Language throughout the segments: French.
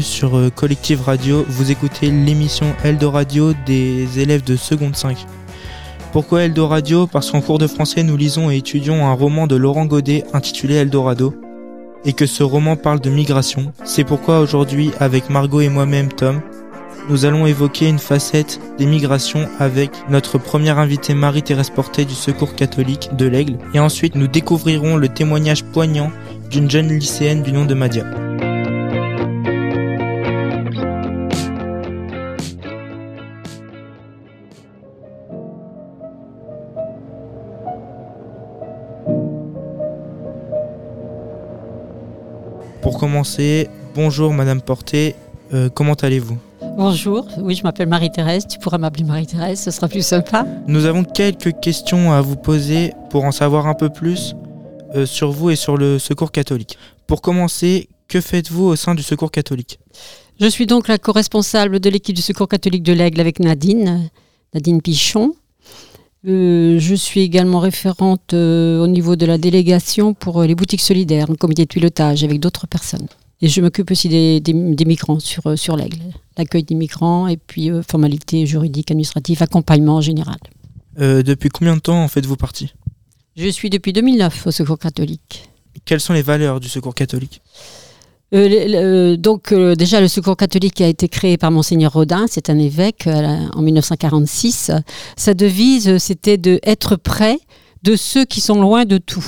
sur euh, Collective Radio. Vous écoutez l'émission Eldo Radio des élèves de seconde 5. Pourquoi Eldo Radio? Parce qu'en cours de français, nous lisons et étudions un roman de Laurent Godet intitulé Eldorado et que ce roman parle de migration. C'est pourquoi aujourd'hui, avec Margot et moi-même, Tom, nous allons évoquer une facette des migrations avec notre première invitée Marie-Thérèse Portet du Secours catholique de l'Aigle. Et ensuite, nous découvrirons le témoignage poignant d'une jeune lycéenne du nom de Madia. Commencer, bonjour Madame Portet, euh, comment allez-vous? Bonjour, oui, je m'appelle Marie-Thérèse. Tu pourras m'appeler Marie-Thérèse, ce sera plus sympa. Nous avons quelques questions à vous poser pour en savoir un peu plus euh, sur vous et sur le Secours catholique. Pour commencer, que faites-vous au sein du Secours catholique? Je suis donc la co-responsable de l'équipe du Secours catholique de l'Aigle avec Nadine, Nadine Pichon. Euh, je suis également référente euh, au niveau de la délégation pour les boutiques solidaires, le comité de pilotage avec d'autres personnes. Et je m'occupe aussi des, migrants sur, euh, sur l'aigle, l'accueil des migrants et puis euh, formalités juridiques, administratives, accompagnement en général. Euh, depuis combien de temps en faites-vous partie Je suis depuis 2009 au Secours catholique. Quelles sont les valeurs du Secours catholique? Donc déjà le Secours catholique a été créé par monseigneur Rodin, c'est un évêque en 1946. Sa devise c'était de être près de ceux qui sont loin de tout.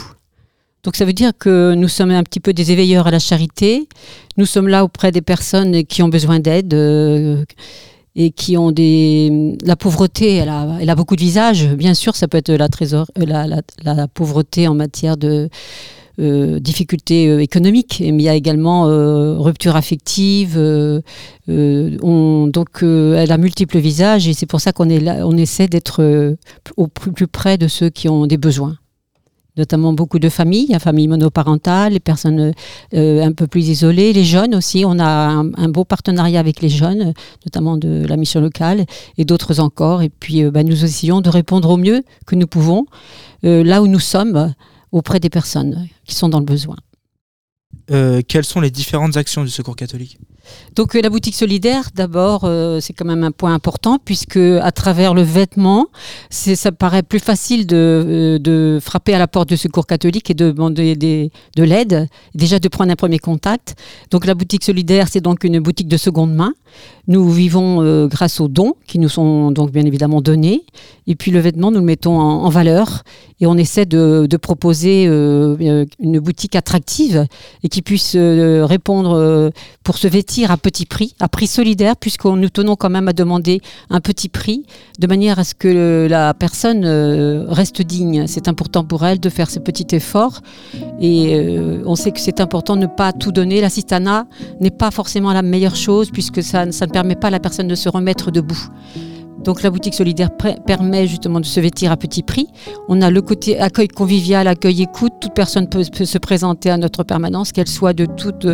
Donc ça veut dire que nous sommes un petit peu des éveilleurs à la charité. Nous sommes là auprès des personnes qui ont besoin d'aide euh, et qui ont des... La pauvreté, elle a, beaucoup de visages. Bien sûr, ça peut être la, trésor... la pauvreté en matière de... Euh, difficultés euh, économiques, mais il y a également rupture affective. On, donc, elle a multiples visages et c'est pour ça qu'on est là, on essaie d'être au plus près de ceux qui ont des besoins notamment beaucoup de familles, la famille monoparentale, les personnes euh, un peu plus isolées, les jeunes aussi. On a un, beau partenariat avec les jeunes, notamment de la mission locale et d'autres encore. Et puis euh, bah, nous essayons de répondre au mieux que nous pouvons euh, là où nous sommes auprès des personnes qui sont dans le besoin. quelles sont les différentes actions du Secours catholique? Donc euh, la boutique solidaire, d'abord, euh, c'est quand même un point important puisque à travers le vêtement, ça paraît plus facile euh, de, frapper à la porte du secours catholique et de demander de l'aide, déjà de prendre un premier contact. Donc la boutique solidaire, c'est donc une boutique de seconde main. Nous vivons grâce aux dons qui nous sont donc bien évidemment donnés. Et puis le vêtement, nous le mettons en, valeur et on essaie de, de proposer une boutique attractive et qui puisse répondre pour se vêtir à petit prix, à prix solidaire, puisqu'on nous tenons quand même à demander un petit prix, de manière à ce que la personne euh, reste digne. C'est important pour elle de faire ce petit effort. Et euh, on sait que c'est important de ne pas tout donner. L'assistanat n'est pas forcément la meilleure chose, puisque ça ne permet pas à la personne de se remettre debout. Donc la boutique solidaire permet justement de se vêtir à petit prix. On a le côté accueil convivial, accueil écoute. Toute personne peut, se présenter à notre permanence, qu'elle soit de toute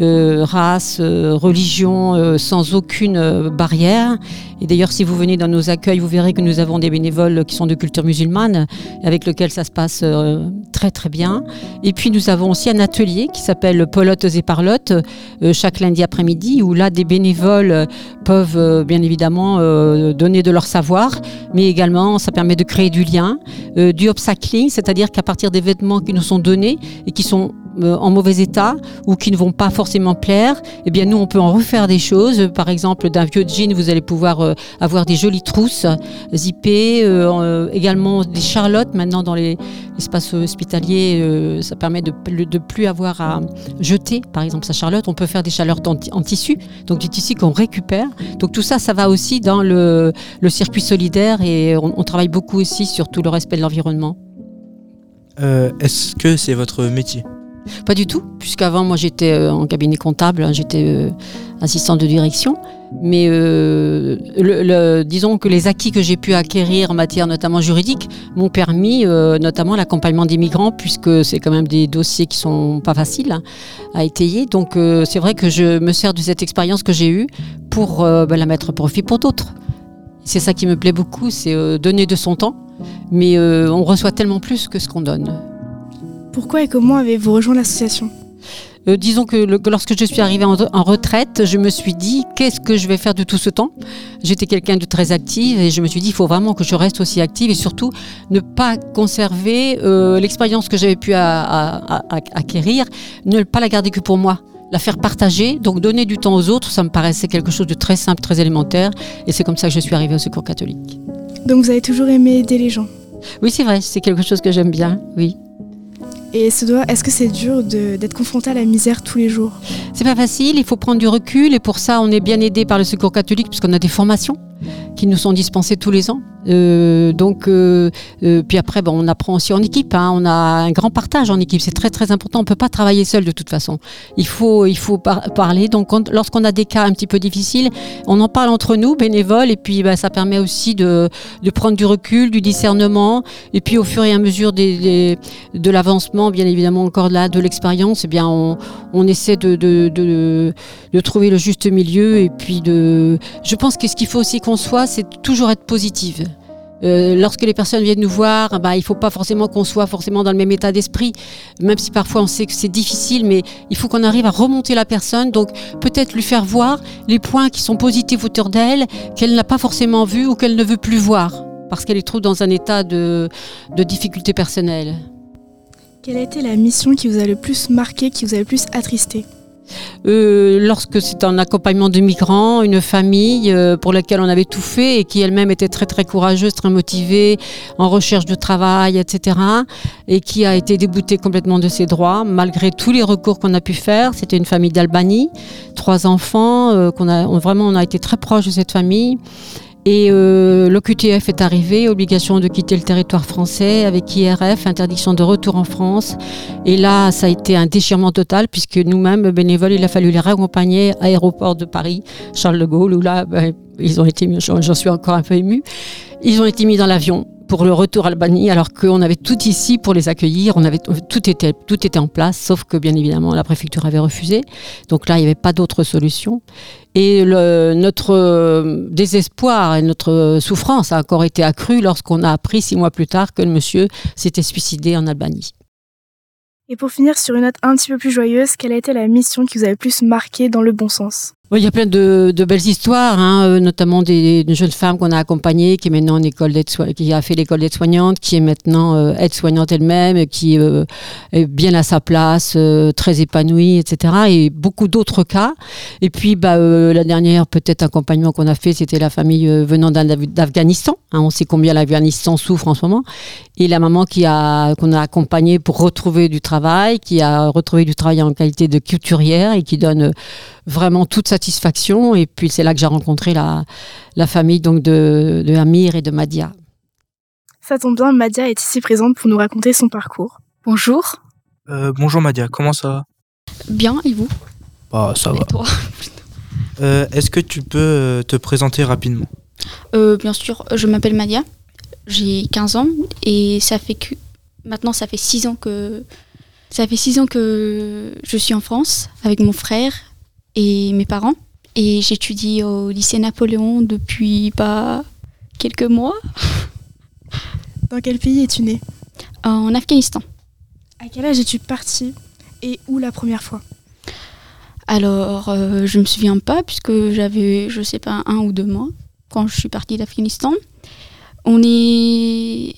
euh, race, euh, religion, euh, sans aucune barrière. Et d'ailleurs, si vous venez dans nos accueils, vous verrez que nous avons des bénévoles qui sont de culture musulmane, avec lesquels ça se passe très très bien. Et puis nous avons aussi un atelier qui s'appelle Polotes et Parlottes, chaque lundi après-midi, où là des bénévoles peuvent bien évidemment donner de leur savoir, mais également ça permet de créer du lien, euh, du upcycling, c'est-à-dire qu'à partir des vêtements qui nous sont donnés et qui sont euh, en mauvais état ou qui ne vont pas forcément plaire, eh bien nous on peut en refaire des choses. Par exemple, d'un vieux jean, vous allez pouvoir euh, avoir des jolies trousses zippées, également des charlottes. Maintenant dans l'espace hospitalier, ça permet de ne plus avoir à jeter, par exemple, sa charlotte. On peut faire des charlottes en, tissu, donc du tissu qu'on récupère. Donc tout ça, ça va aussi dans le, circuit solidaire et on, travaille beaucoup aussi sur tout le respect de l'environnement. Est-ce que c'est votre métier? Pas du tout, puisqu'avant moi j'étais euh, en cabinet comptable, hein, j'étais euh, assistante de direction. Mais euh, disons que les acquis que j'ai pu acquérir en matière notamment juridique m'ont permis notamment l'accompagnement des migrants, puisque c'est quand même des dossiers qui sont pas faciles hein, à étayer. Donc c'est vrai que je me sers de cette expérience que j'ai eue pour ben, la mettre à profit pour d'autres. C'est ça qui me plaît beaucoup, c'est donner de son temps, mais on reçoit tellement plus que ce qu'on donne. Pourquoi et comment avez-vous rejoint l'association Euh, disons que, lorsque je suis arrivée en, retraite, je me suis dit qu'est-ce que je vais faire de tout ce temps? J'étais quelqu'un de très active et je me suis dit il faut vraiment que je reste aussi active et surtout ne pas conserver euh, l'expérience que j'avais pu acquérir, ne pas la garder que pour moi la faire partager, donc donner du temps aux autres, ça me paraissait quelque chose de très simple, très élémentaire, et c'est comme ça que je suis arrivée au Secours catholique. Donc vous avez toujours aimé aider les gens Oui, c'est vrai, c'est quelque chose que j'aime bien, oui. Et est-ce que c'est dur d'être confronté à la misère tous les jours? C'est pas facile, il faut prendre du recul et pour ça on est bien aidé par le Secours catholique puisqu'on a des formations qui nous sont dispensées tous les ans. Euh, donc, euh, euh, puis après, bon, on apprend aussi en équipe. Hein. on a un grand partage en équipe. C'est très très important. On peut pas travailler seul de toute façon. Il faut il faut parler. Donc, lorsqu'on a des cas un petit peu difficiles, on en parle entre nous, bénévoles, et puis bah, ça permet aussi de, de, prendre du recul, du discernement, et puis au fur et à mesure des, de l'avancement, bien évidemment encore là de l'expérience, eh bien on, on essaie de, de, de, de, trouver le juste milieu, et puis de. Je pense que ce qu'il faut aussi qu'on soit, c'est toujours être positive. Euh, lorsque les personnes viennent nous voir, bah, il ne faut pas forcément qu'on soit forcément dans le même état d'esprit, même si parfois on sait que c'est difficile, mais il faut qu'on arrive à remonter la personne, donc peut-être lui faire voir les points qui sont positifs autour d'elle, qu'elle n'a pas forcément vu ou qu'elle ne veut plus voir, parce qu'elle est trop dans un état de, de difficulté personnelle. Quelle a été la mission qui vous a le plus marqué, qui vous a le plus attristé euh, lorsque c'est un accompagnement de migrants, une famille euh, pour laquelle on avait tout fait et qui elle-même était très très courageuse, très motivée, en recherche de travail, etc. Et qui a été déboutée complètement de ses droits malgré tous les recours qu'on a pu faire. C'était une famille d'Albanie, trois enfants, euh, qu'on a vraiment on a été très proche de cette famille. Et euh, l'OQTF est arrivé, obligation de quitter le territoire français avec IRF, interdiction de retour en France. Et là, ça a été un déchirement total puisque nous-mêmes, bénévoles, il a fallu les raccompagner à l'aéroport de Paris, Charles de Gaulle, où là, ben, ils ont été, j'en suis encore un peu ému, ils ont été mis dans l'avion pour le retour à Albanie, alors qu'on avait tout ici pour les accueillir. On avait tout était tout était en place, sauf que bien évidemment la préfecture avait refusé. Donc là, il n'y avait pas d'autre solution. Et notre euh, désespoir et notre souffrance a encore été accrue lorsqu'on a appris six mois plus tard que le monsieur s'était suicidé en Albanie. Et pour finir sur une note un petit peu plus joyeuse, quelle a été la mission qui vous a le plus marqué dans le bon sens? Il y a plein de, belles histoires, hein, euh, notamment des, jeunes femmes qu'on a accompagnées, qui est maintenant en école qui a fait l'école d'aide-soignante, qui est maintenant euh, aide-soignante elle-même, qui euh, est bien à sa place, très épanouie, etc. Et beaucoup d'autres cas. Et puis, bah, la dernière peut-être accompagnement qu'on a fait, c'était la famille venant d'Afghanistan. Hein, on sait combien l'Afghanistan souffre en ce moment. Et la maman qui a qu'on a accompagnée pour retrouver du travail, qui a retrouvé du travail en qualité de culturière et qui donne vraiment toute satisfaction. Et puis c'est là que j'ai rencontré la, la famille donc de, de Amir et de Madia. Ça tombe bien, Madia est ici présente pour nous raconter son parcours. Bonjour. Euh, bonjour Madia, comment ça va? Bien, et vous? Bah ça va. toi? Euh, Est-ce que tu peux euh, te présenter rapidement? Bien sûr, je m'appelle Madia, j'ai 15 ans et ça fait que maintenant ça fait 6 ans que ça fait 6 ans que je suis en France avec mon frère et mes parents. Et j'étudie au lycée Napoléon depuis pas bah, quelques mois. Dans quel pays es-tu né? En Afghanistan. À quel âge es-tu partie et où la première fois? Alors, euh, je me souviens pas puisque j'avais, je sais pas, un ou deux mois quand je suis partie d'Afghanistan. On est,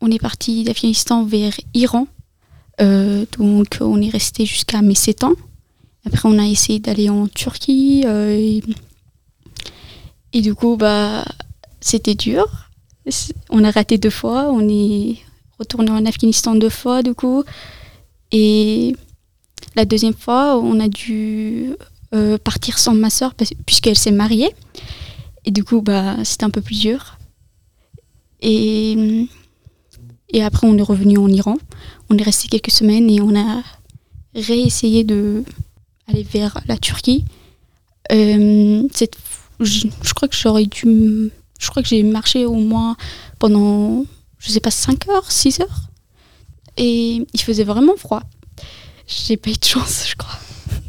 on est parti d'Afghanistan vers Iran. Euh, donc, on est resté jusqu'à mes 7 ans. Après, on a essayé d'aller en Turquie. Euh, et, du coup, bah, c'était dur. On a raté deux fois. On est retourné en Afghanistan deux fois, du coup. Et la deuxième fois, on a dû euh, partir sans ma soeur puisqu'elle s'est mariée. Et du coup, bah, c'était un peu plus dur. Et, et après, on est revenu en Iran. On est resté quelques semaines et on a réessayé de, aller vers la Turquie. Euh, je, crois que j'aurais dû. Je crois que j'ai marché au moins pendant, je sais pas, 5 heures, 6 heures. Et il faisait vraiment froid. J'ai pas eu de chance, je crois.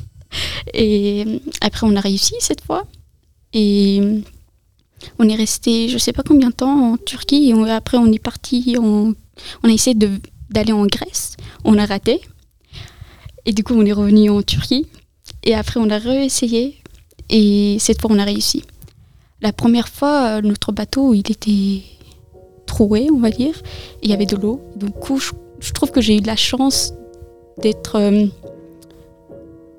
Et après, on a réussi cette fois. Et on est resté, je sais pas combien de temps en Turquie. Et après, on est parti. On, on a essayé d'aller en Grèce. On a raté. Et du coup, on est revenu en Turquie. Et après, on a réessayé. Et cette fois, on a réussi. La première fois, notre bateau, il était troué, on va dire. Il y avait de l'eau. Du coup, je, trouve que j'ai eu de la chance d'être euh,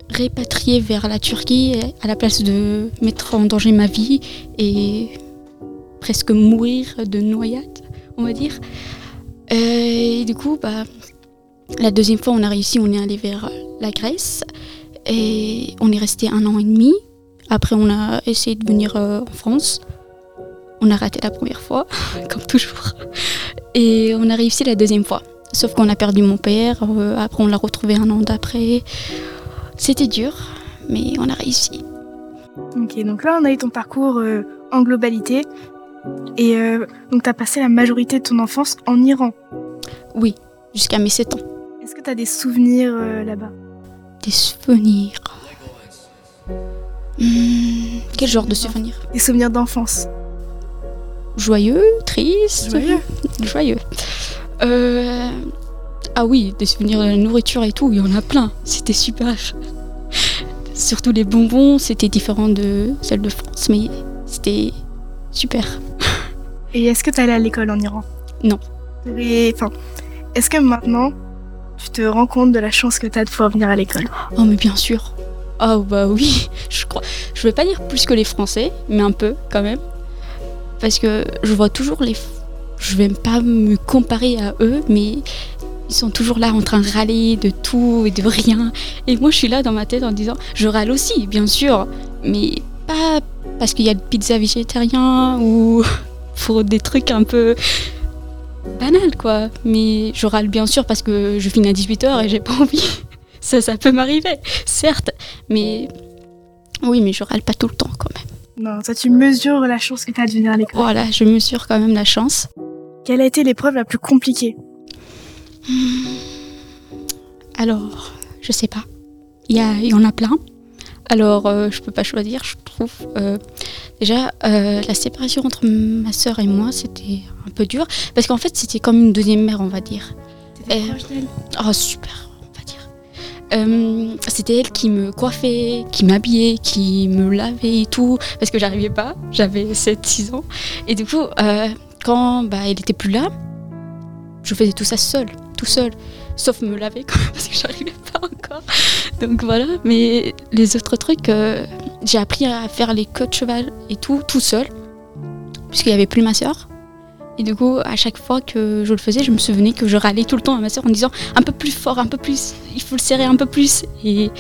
répatriée vers la Turquie à la place de mettre en danger ma vie et presque mourir de noyade, on va dire. Euh, et du coup, bah, la deuxième fois, on a réussi, on est allé vers la Grèce et on est resté un an et demi. Après, on a essayé de venir euh, en France. On a raté la première fois, comme toujours. Et on a réussi la deuxième fois. Sauf qu'on a perdu mon père. Euh, après, on l'a retrouvé un an d'après. C'était dur, mais on a réussi. Ok, donc là, on a eu ton parcours en globalité. Et donc, tu as passé la majorité de ton enfance en Iran. Oui, jusqu'à mes 7 ans. Est-ce que tu as des souvenirs là-bas? Des souvenirs Hmm, quel genre de souvenirs Des souvenirs d'enfance. Joyeux, triste Joyeux. Joyeux. Euh, ah oui, des souvenirs de la nourriture et tout, il y en a plein. C'était super. Surtout les bonbons, c'était différent de celles de France, mais c'était super. Et est-ce que tu allé à l'école en Iran? Non. Et, enfin, est-ce que maintenant, tu te rends compte de la chance que tu as de pouvoir venir à l'école Oh mais bien sûr. Oh bah oui, je crois. Je vais pas dire plus que les Français, mais un peu quand même. Parce que je vois toujours les. Je vais pas me comparer à eux, mais ils sont toujours là en train de râler de tout et de rien. Et moi, je suis là dans ma tête en disant, je râle aussi, bien sûr, mais pas parce qu'il y a de pizza végétarien ou pour des trucs un peu banals, quoi. Mais je râle bien sûr parce que je finis à 18h et j'ai pas envie. Ça, ça peut m'arriver, certes, mais oui, mais je râle pas tout le temps quand même. Non, toi, tu mesures la chance que tu as de venir à l'école. Voilà, je mesure quand même la chance. Quelle a été l'épreuve la plus compliquée? Alors, je sais pas. Il y, a- il y en a plein. Alors, euh, je peux pas choisir, je trouve. Euh, déjà, euh, la séparation entre ma sœur et moi, c'était un peu dur. Parce qu'en fait, c'était comme une deuxième mère, on va dire. T'étais proche d'elle? Oh, super, on va dire. C'était elle qui me coiffait, qui m'habillait, qui me lavait et tout, parce que j'arrivais pas, j'avais 7-6 ans. Et du coup, quand bah, elle était plus là, je faisais tout ça seule, tout seul, sauf me laver quand parce que j'arrivais pas encore. Donc voilà, mais les autres trucs, euh, j'ai appris à faire les queues cheval et tout, tout seul, puisqu'il y avait plus ma sœur. Et du coup, à chaque fois que je le faisais, je me souvenais que je râlais tout le temps à ma sœur en disant un peu plus fort, un peu plus, il faut le serrer un peu plus. Et,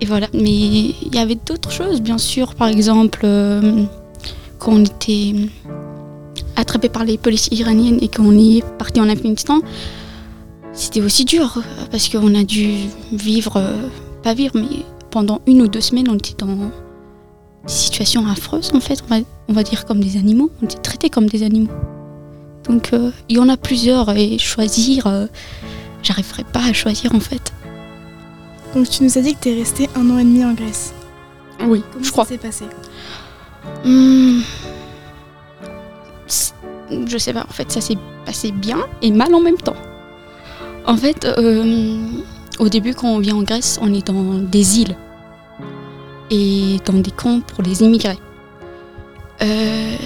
et voilà. Mais il y avait d'autres choses, bien sûr. Par exemple, euh, quand on était attrapé par les policiers iraniennes et qu'on est parti en Afghanistan, c'était aussi dur euh, parce qu'on a dû vivre, euh, pas vivre, mais pendant une ou deux semaines, on était dans des situations affreuses en fait. On va, on va dire comme des animaux. On était traités comme des animaux. Donc euh, il y en a plusieurs et choisir, euh, j'arriverai pas à choisir en fait. Donc, tu nous as dit que tu es resté un an et demi en Grèce. Oui, Comment je crois. ça s'est passé? Hmm. Je sais pas, en fait, ça s'est passé bien et mal en même temps. En fait, euh, au début, quand on vient en Grèce, on est dans des îles et dans des camps pour les immigrés. Euh,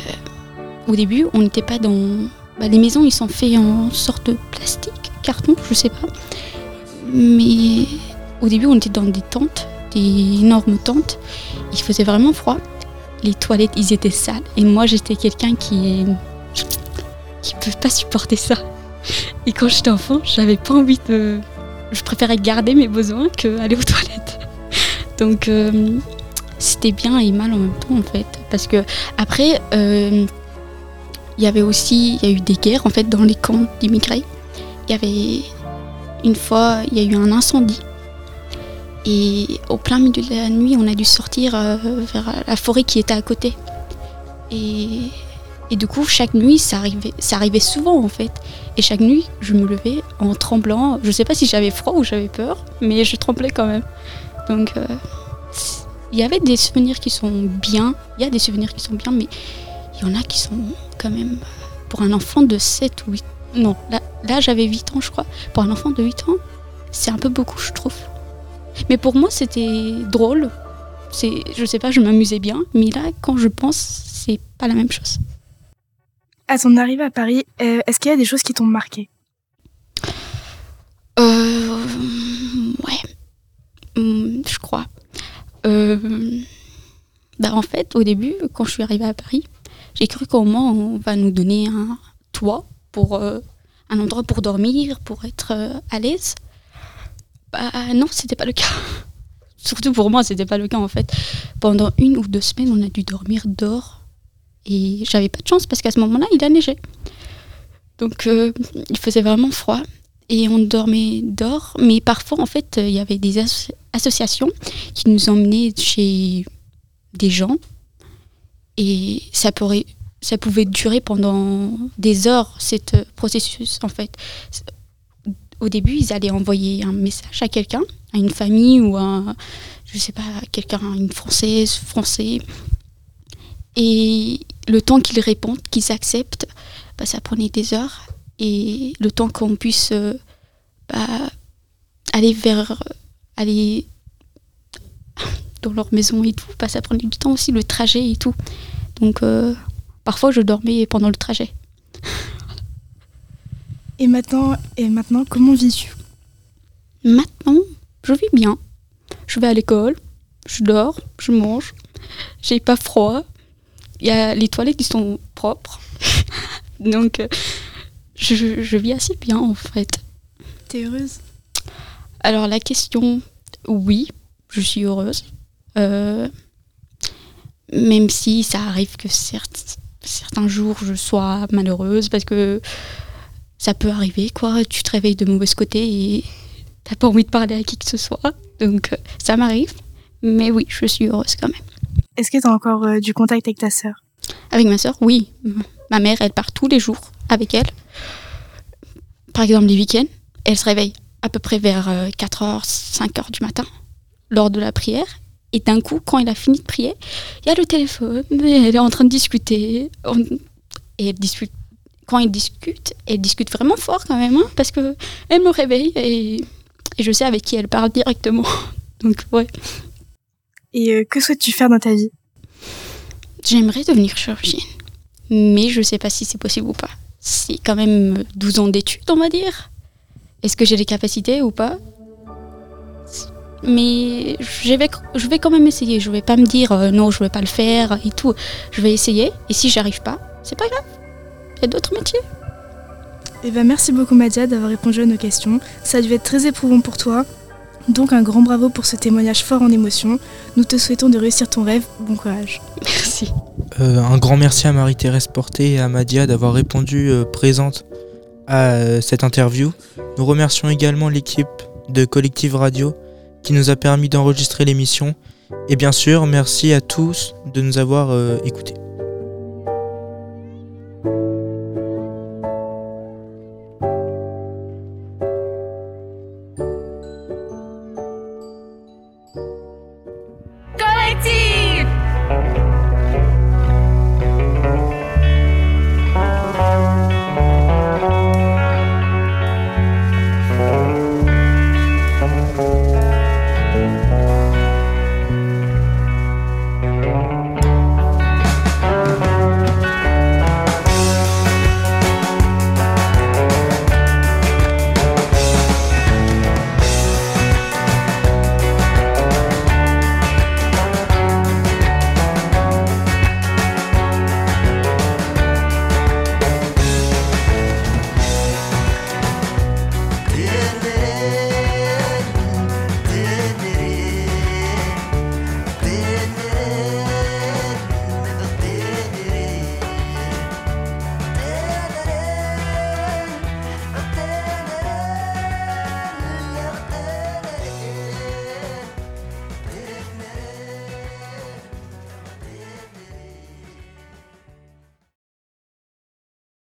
au début, on n'était pas dans. bah, les maisons, ils sont faits en sorte de plastique, carton, je sais pas. Mais au début, on était dans des tentes, des énormes tentes. Il faisait vraiment froid les toilettes, ils étaient sales. Et moi, j'étais quelqu'un qui qui peut pas supporter ça. Et quand j'étais enfant, j'avais pas envie de. Je préférais garder mes besoins que aller aux toilettes. Donc, euh, c'était bien et mal en même temps, en fait. Parce que après, euh, il y avait aussi, il y a eu des guerres en fait dans les camps d'immigrés. Il y avait une fois, il y a eu un incendie. Et au plein milieu de la nuit, on a dû sortir euh, vers la forêt qui était à côté. Et, et du coup, chaque nuit, ça arrivait, ça arrivait souvent en fait. Et chaque nuit, je me levais en tremblant. Je sais pas si j'avais froid ou j'avais peur, mais je tremblais quand même. Donc, euh, il y avait des souvenirs qui sont bien. Il y a des souvenirs qui sont bien, mais il y en a qui sont quand même. Pour un enfant de 7 ou 8 Non, là, j'avais 8 ans, je crois. Pour un enfant de 8 ans, c'est un peu beaucoup, je trouve. Mais pour moi, c'était drôle. Je sais pas, je m'amusais bien. Mais là, quand je pense, c'est pas la même chose. À ton arrivée à Paris, euh, est-ce qu'il y a des choses qui t'ont marqué? Euh, ouais, Hum, je crois. Euh, bah en fait, au début, quand je suis arrivée à Paris, j'ai cru qu'au moins on va nous donner un toit pour euh, un endroit pour dormir, pour être euh, à l'aise. Bah non, c'était pas le cas. Surtout pour moi, c'était pas le cas en fait. Pendant une ou deux semaines, on a dû dormir dehors et j'avais pas de chance parce qu'à ce moment-là, il a neigé. Donc euh, il faisait vraiment froid et on dormait dehors. Mais parfois, en fait, il y avait des as- associations qui nous emmenaient chez des gens et ça pourrait ça pouvait durer pendant des heures, cet euh, processus, en fait. Au début, ils allaient envoyer un message à quelqu'un, à une famille ou à, je sais pas, quelqu'un, une Française, Français. Et le temps qu'ils répondent, qu'ils acceptent, bah, ça prenait des heures. Et le temps qu'on puisse euh, bah, aller vers. aller dans leur maison et tout, bah, ça prenait du temps aussi, le trajet et tout. Donc, euh, parfois, je dormais pendant le trajet. Et maintenant, et maintenant comment vis-tu? Maintenant, je vis bien. Je vais à l'école, je dors, je mange, j'ai pas froid. Il y a les toilettes qui sont propres. Donc, euh, je, je vis assez bien en fait. T'es heureuse? Alors, la question, oui, je suis heureuse. Euh, même si ça arrive que certes, certains jours je sois malheureuse parce que ça peut arriver, quoi. Tu te réveilles de mauvais côté et t'as pas envie de parler à qui que ce soit. Donc, euh, ça m'arrive. Mais oui, je suis heureuse quand même. Est-ce que t'as encore euh, du contact avec ta sœur? Avec ma sœur, oui. Ma mère, elle part tous les jours avec elle. Par exemple, les week-ends, elle se réveille à peu près vers 4h, 5h du matin, lors de la prière. Et d'un coup, quand elle a fini de prier, il y a le téléphone, et elle est en train de discuter. Et discute. Quand elle discute, elle discute vraiment fort quand même, hein, parce que elle me réveille et je sais avec qui elle parle directement. Donc, ouais. Et euh, que souhaites-tu faire dans ta vie? J'aimerais devenir chirurgienne, mais je sais pas si c'est possible ou pas. C'est quand même 12 ans d'études, on va dire. Est-ce que j'ai les capacités ou pas? Mais je vais, je vais quand même essayer. Je vais pas me dire euh, non, je vais pas le faire et tout. Je vais essayer. Et si j'arrive pas, c'est pas grave. Il y a d'autres métiers. Eh ben, merci beaucoup Madia d'avoir répondu à nos questions. Ça a dû être très éprouvant pour toi. Donc un grand bravo pour ce témoignage fort en émotion. Nous te souhaitons de réussir ton rêve. Bon courage. Merci. Euh, un grand merci à Marie-Thérèse Porté et à Madia d'avoir répondu euh, présente à euh, cette interview. Nous remercions également l'équipe de Collective Radio qui nous a permis d'enregistrer l'émission. Et bien sûr, merci à tous de nous avoir euh, écoutés.